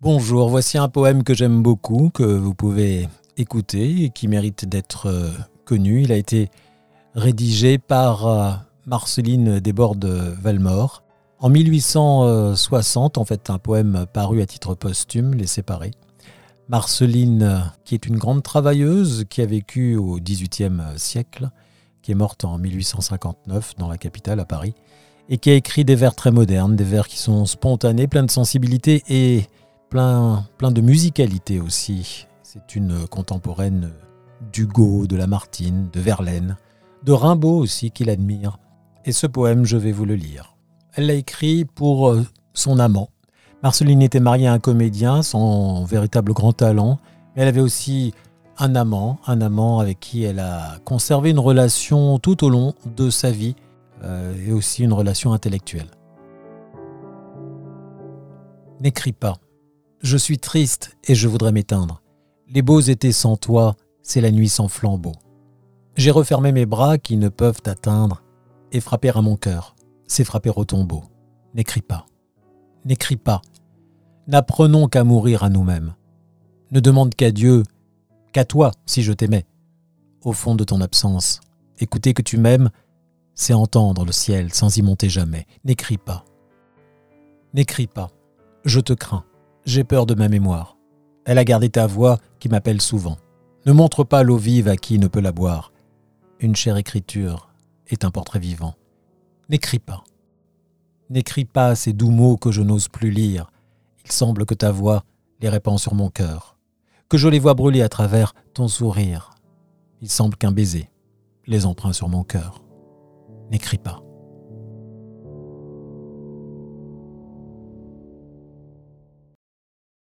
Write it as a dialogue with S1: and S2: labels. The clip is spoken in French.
S1: Bonjour, voici un poème que j'aime beaucoup, que vous pouvez écouter et qui mérite d'être euh, connu. Il a été rédigé par euh, Marceline Desbordes-Valmore en 1860, en fait un poème paru à titre posthume, Les Séparés. Marceline, qui est une grande travailleuse, qui a vécu au XVIIIe siècle, qui est morte en 1859 dans la capitale, à Paris, et qui a écrit des vers très modernes, des vers qui sont spontanés, pleins de sensibilité et plein, plein de musicalité aussi. C'est une contemporaine d'Hugo, de Lamartine, de Verlaine, de Rimbaud aussi qu'il admire. Et ce poème, je vais vous le lire. Elle l'a écrit pour euh, son amant. Marceline était mariée à un comédien sans véritable grand talent, mais elle avait aussi un amant, un amant avec qui elle a conservé une relation tout au long de sa vie euh, et aussi une relation intellectuelle. N'écris pas. Je suis triste et je voudrais m'éteindre. Les beaux étés sans toi, c'est la nuit sans flambeau. J'ai refermé mes bras qui ne peuvent atteindre, et frapper à mon cœur, c'est frapper au tombeau. N'écris pas. N'écris pas. N'apprenons qu'à mourir à nous-mêmes. Ne demande qu'à Dieu, qu'à toi si je t'aimais. Au fond de ton absence, écouter que tu m'aimes, c'est entendre le ciel sans y monter jamais. N'écris pas. N'écris pas. Je te crains. J'ai peur de ma mémoire. Elle a gardé ta voix qui m'appelle souvent. Ne montre pas l'eau vive à qui ne peut la boire. Une chère écriture est un portrait vivant. N'écris pas. N'écris pas ces doux mots que je n'ose plus lire. Il semble que ta voix les répand sur mon cœur, que je les vois brûler à travers ton sourire. Il semble qu'un baiser les emprunte sur mon cœur. N'écris pas.